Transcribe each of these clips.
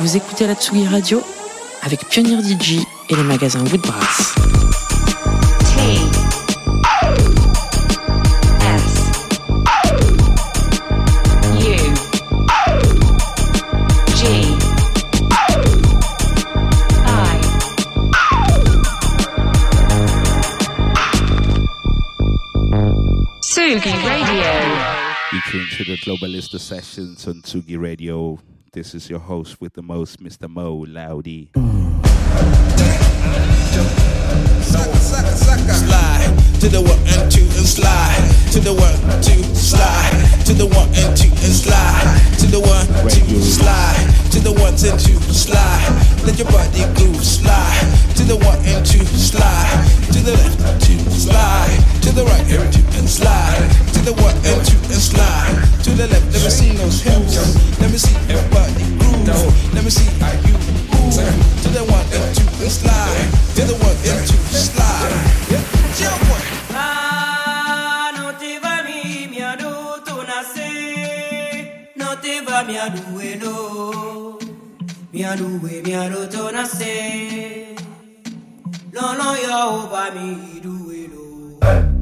Vous écoutez la Tsugi Radio avec Pionnier DJ et les magasins Woodbrass. T S U G I Sugi Radio. You tune to the Globalista sessions on Tsugi Radio. This is your host with the most, Mr. Mo Laudi. Slide to the one and two and slide to the one two slide to the one and two and slide to the one two slide to the one and two slide. Let your body groove slide to the one and two slide to the left two slide to the right and two and slide to the one and two and slide to the left. Let me see those hips. Let me see everybody groove. Let me see how you move to the one and two and slide to the one and two slide. Yeah, jump te va mi adue no, no yo va mi due no.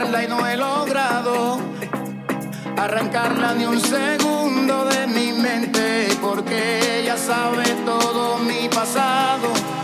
y no he logrado arrancarla ni un segundo de mi mente porque ella sabe todo mi pasado.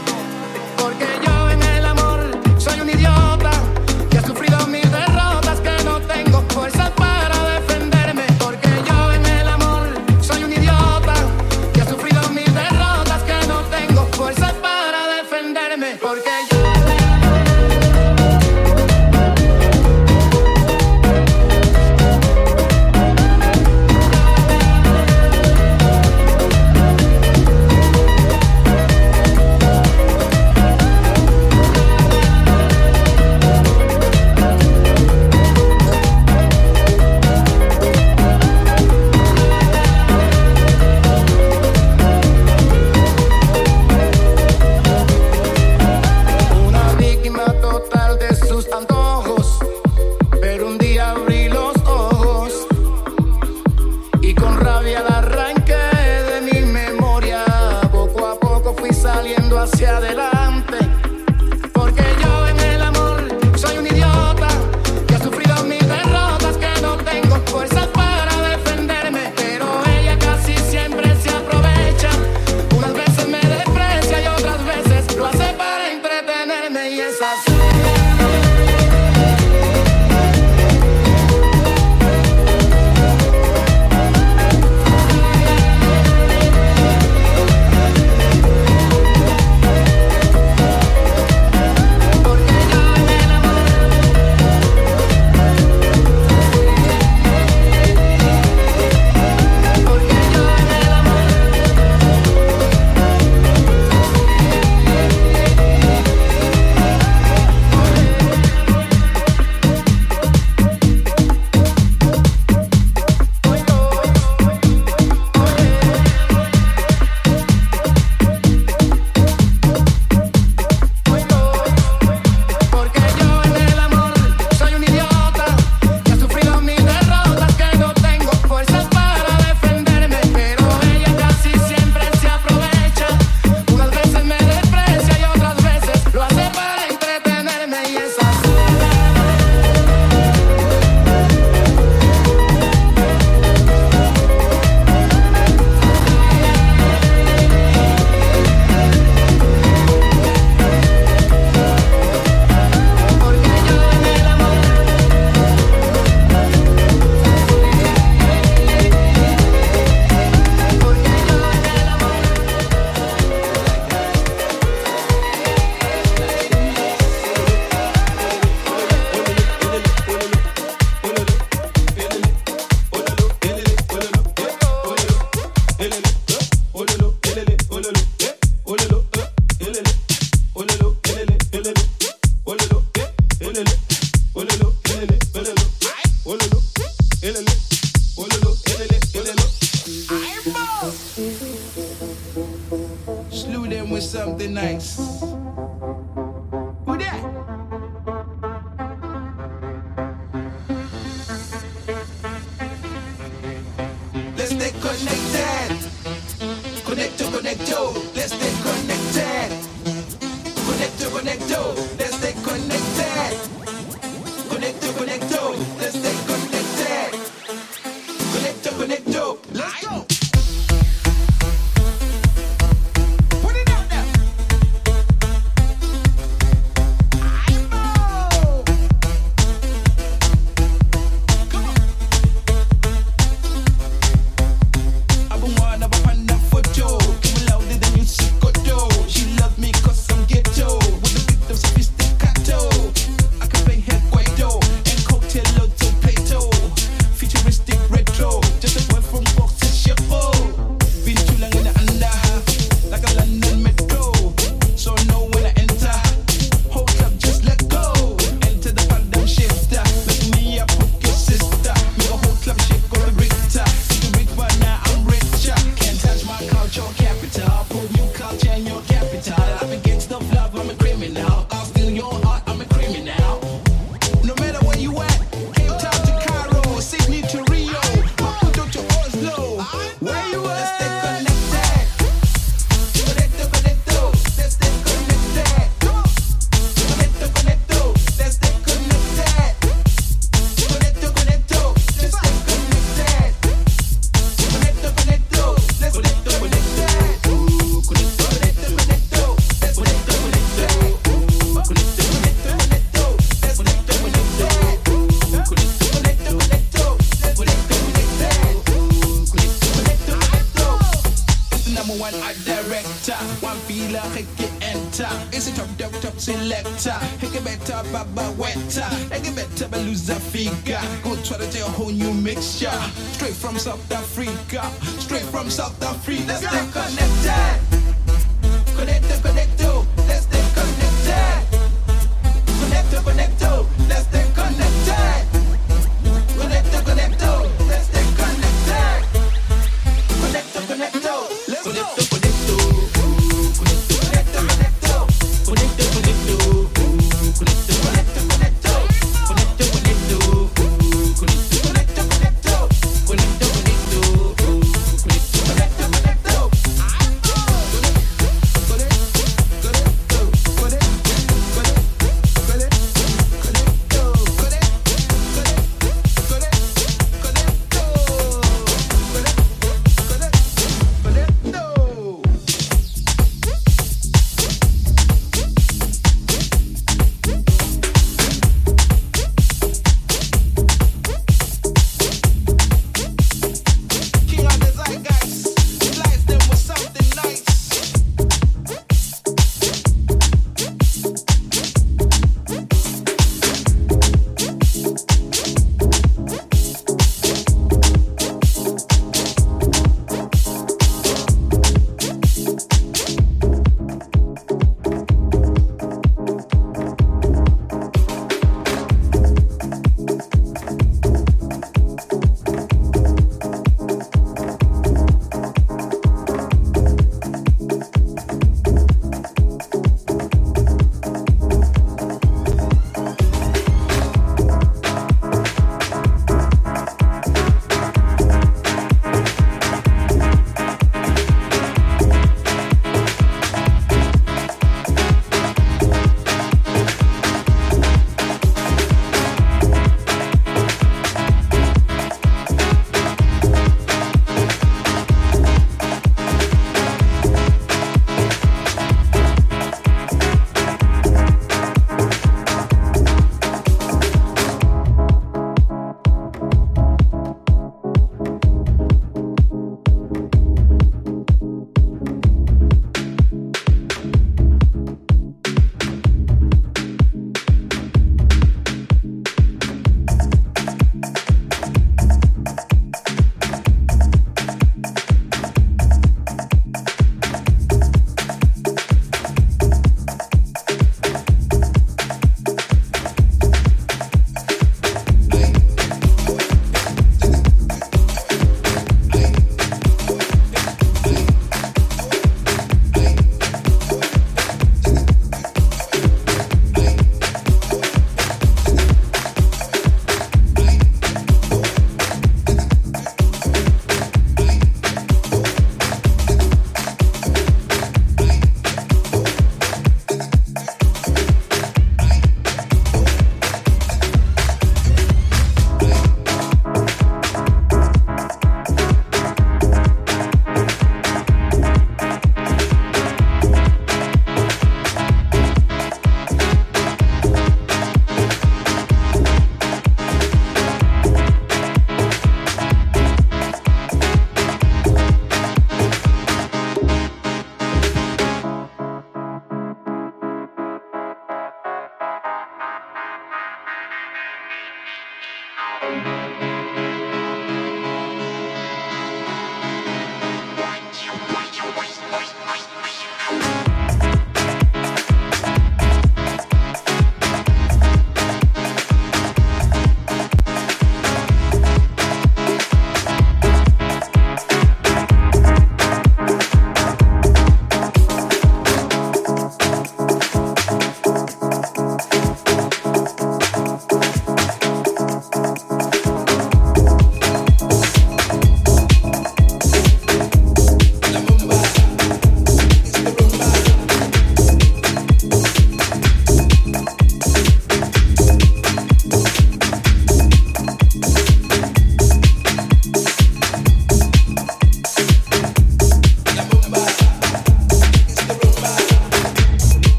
From South Africa.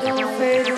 go further.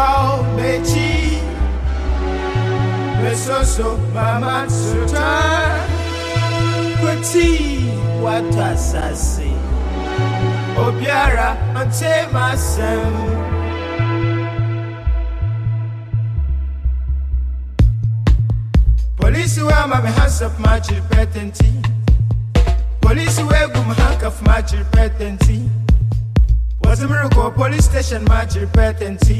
Moko Mechi, me so so, mama suta, Kuti, what was I say? Obiara, ante myself. Police where my hands up my repentance. Police where gum handcuff my repentance. Was a miracle police station my repentance.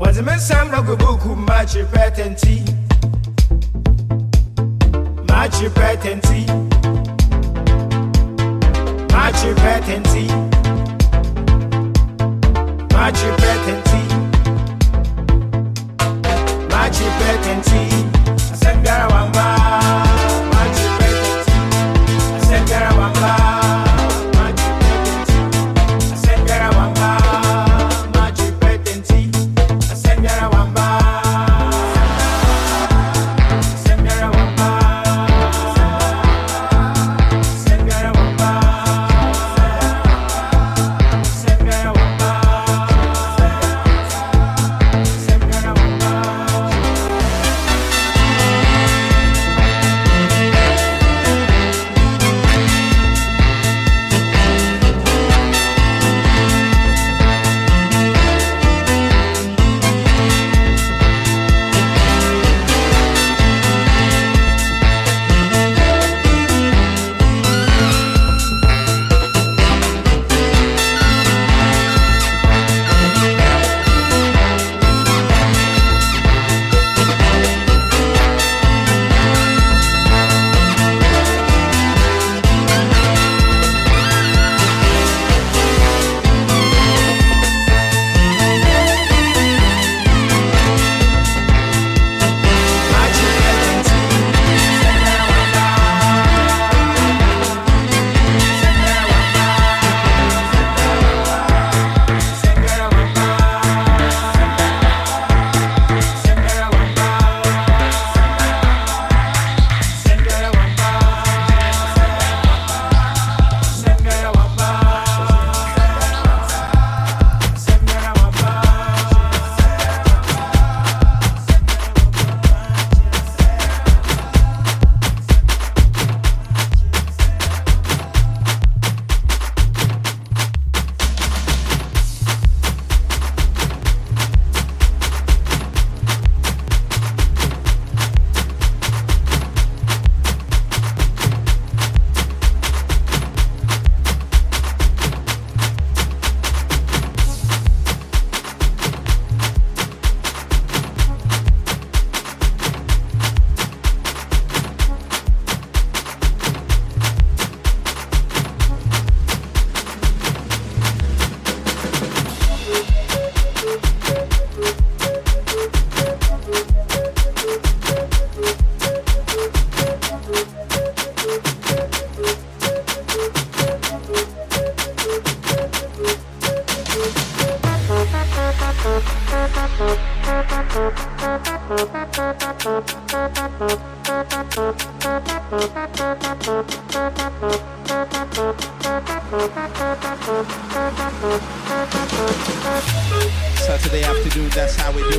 Was a man some rock book my repentance. My repentance. My repentance. My repentance. My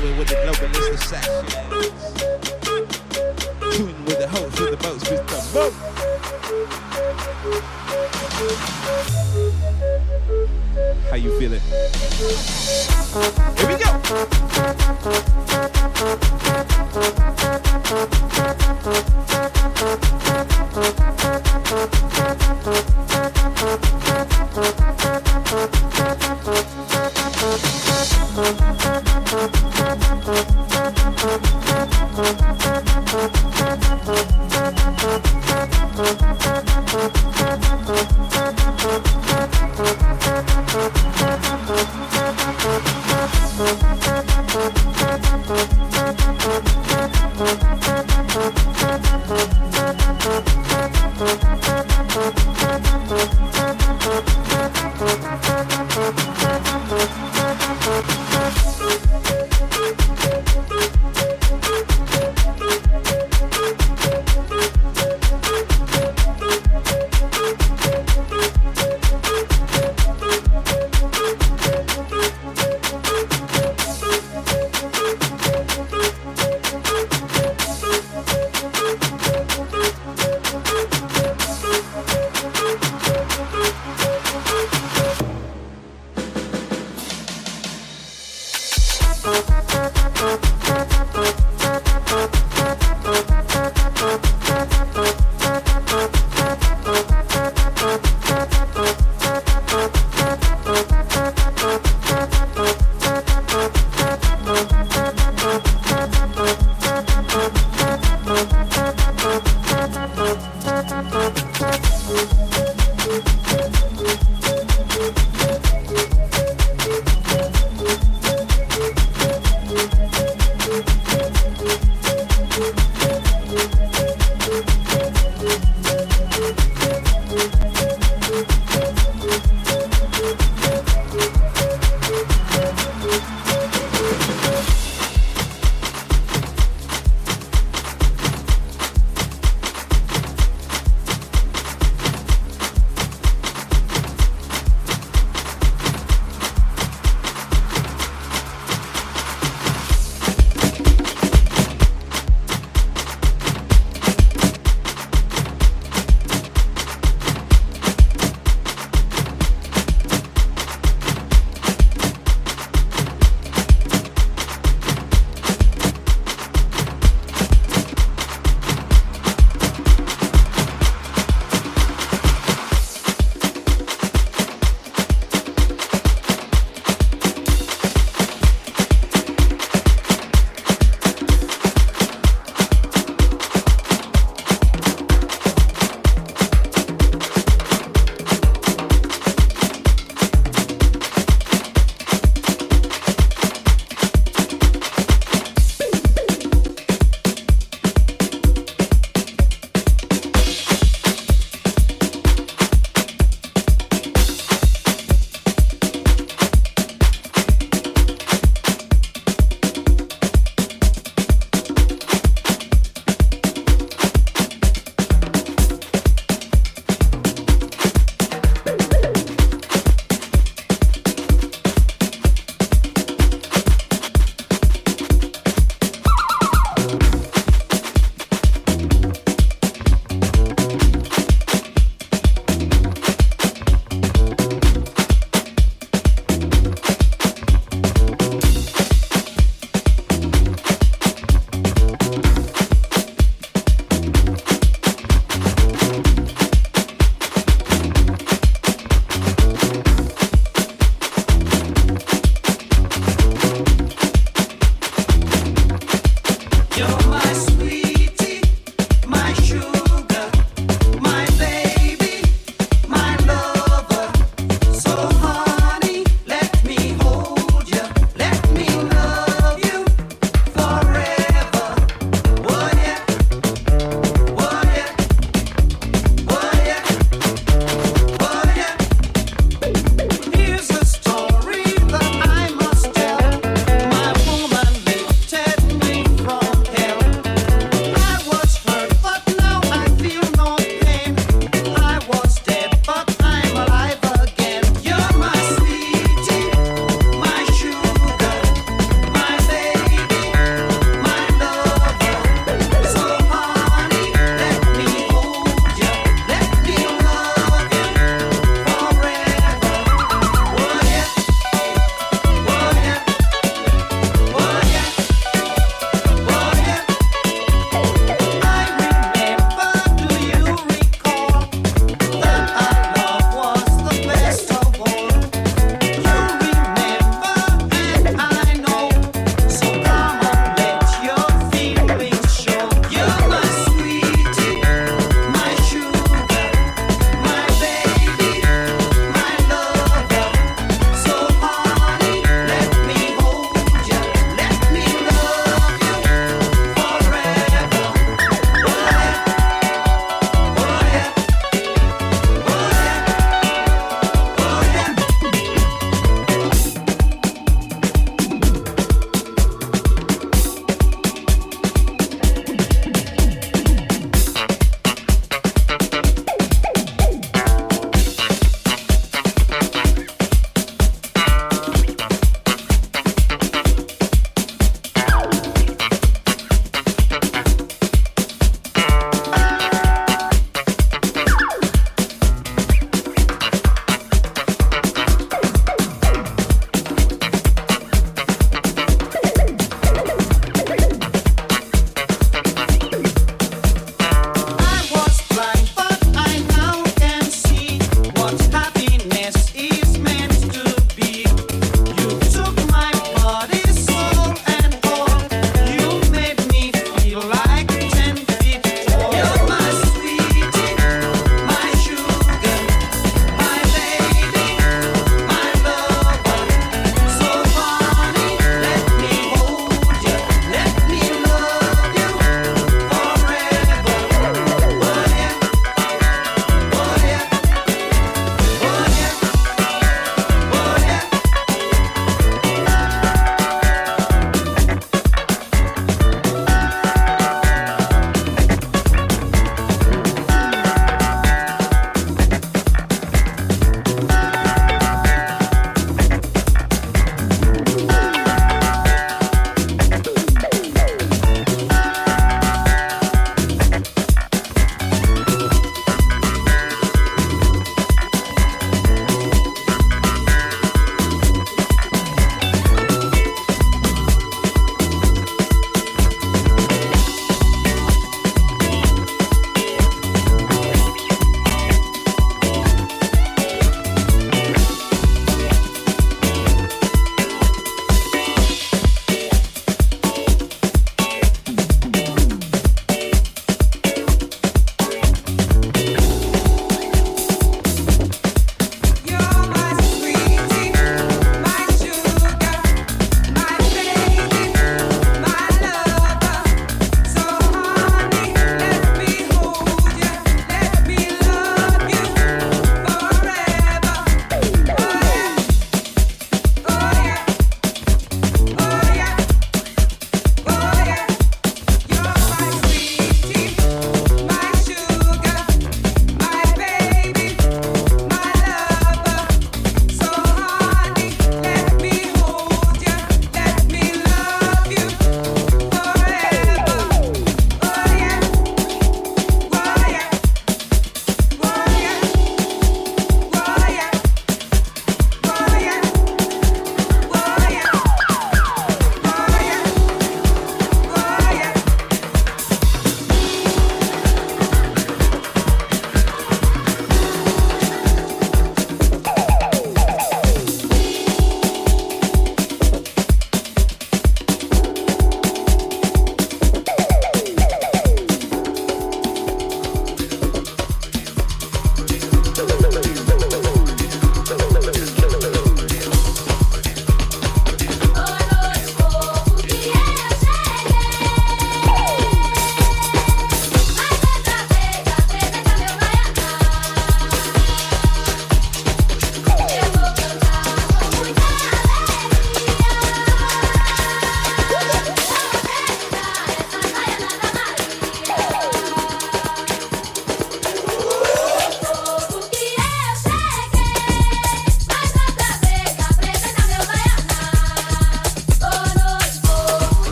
that's how we do it with the session. Tune with the host with the Mr. Mo. How you feeling? Here we go. Thank Thank you.